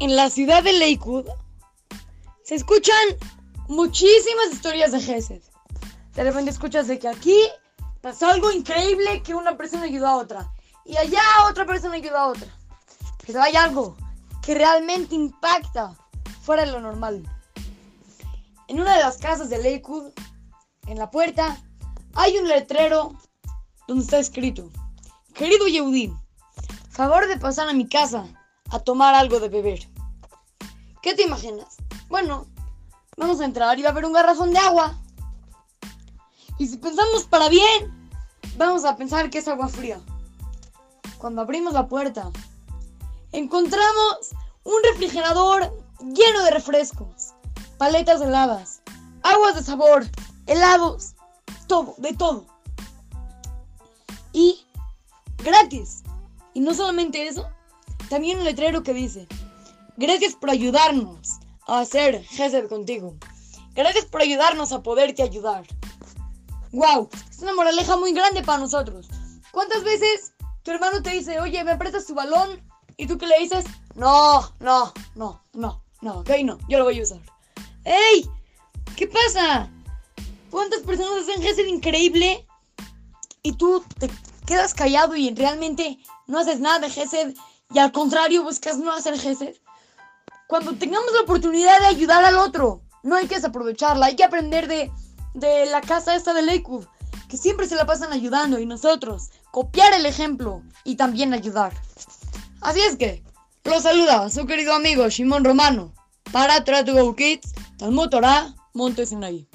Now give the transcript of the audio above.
en la ciudad de Lakewood se escuchan muchísimas historias de Gesed. De repente escuchas de que aquí pasó algo increíble que una persona ayudó a otra. Y allá otra persona ayudó a otra. Pero hay algo que realmente impacta fuera de lo normal. En una de las casas de Lakewood, en la puerta, hay un letrero donde está escrito, querido Yehudi, favor de pasar a mi casa a tomar algo de beber. ¿Qué te imaginas? Bueno, vamos a entrar y va a haber un garrafón de agua. Y si pensamos para bien, vamos a pensar que es agua fría. Cuando abrimos la puerta, encontramos un refrigerador lleno de refrescos, paletas heladas, aguas de sabor, helados, todo, de todo. Y gratis. Y no solamente eso, también un letrero que dice, gracias por ayudarnos a hacer Gesed contigo. Gracias por ayudarnos a poderte ayudar. ¡Wow! Es una moraleja muy grande para nosotros. ¿Cuántas veces tu hermano te dice, oye, ¿me prestas tu balón? Y tú que le dices, no, no, no, no, no, ok, no, yo lo voy a usar. ¡Ey! ¿Qué pasa? ¿Cuántas personas hacen Gesed increíble? Y tú te quedas callado y realmente no haces nada de Gesed y al contrario buscas no hacer Gesed. Cuando tengamos la oportunidad de ayudar al otro, no hay que desaprovecharla, hay que aprender de, de la casa esta de Lakewood, que siempre se la pasan ayudando y nosotros copiar el ejemplo y también ayudar. Así es que, los saluda su querido amigo Shimon Romano para Try to Go Kids, Talmud Torah, Monte Sinaí.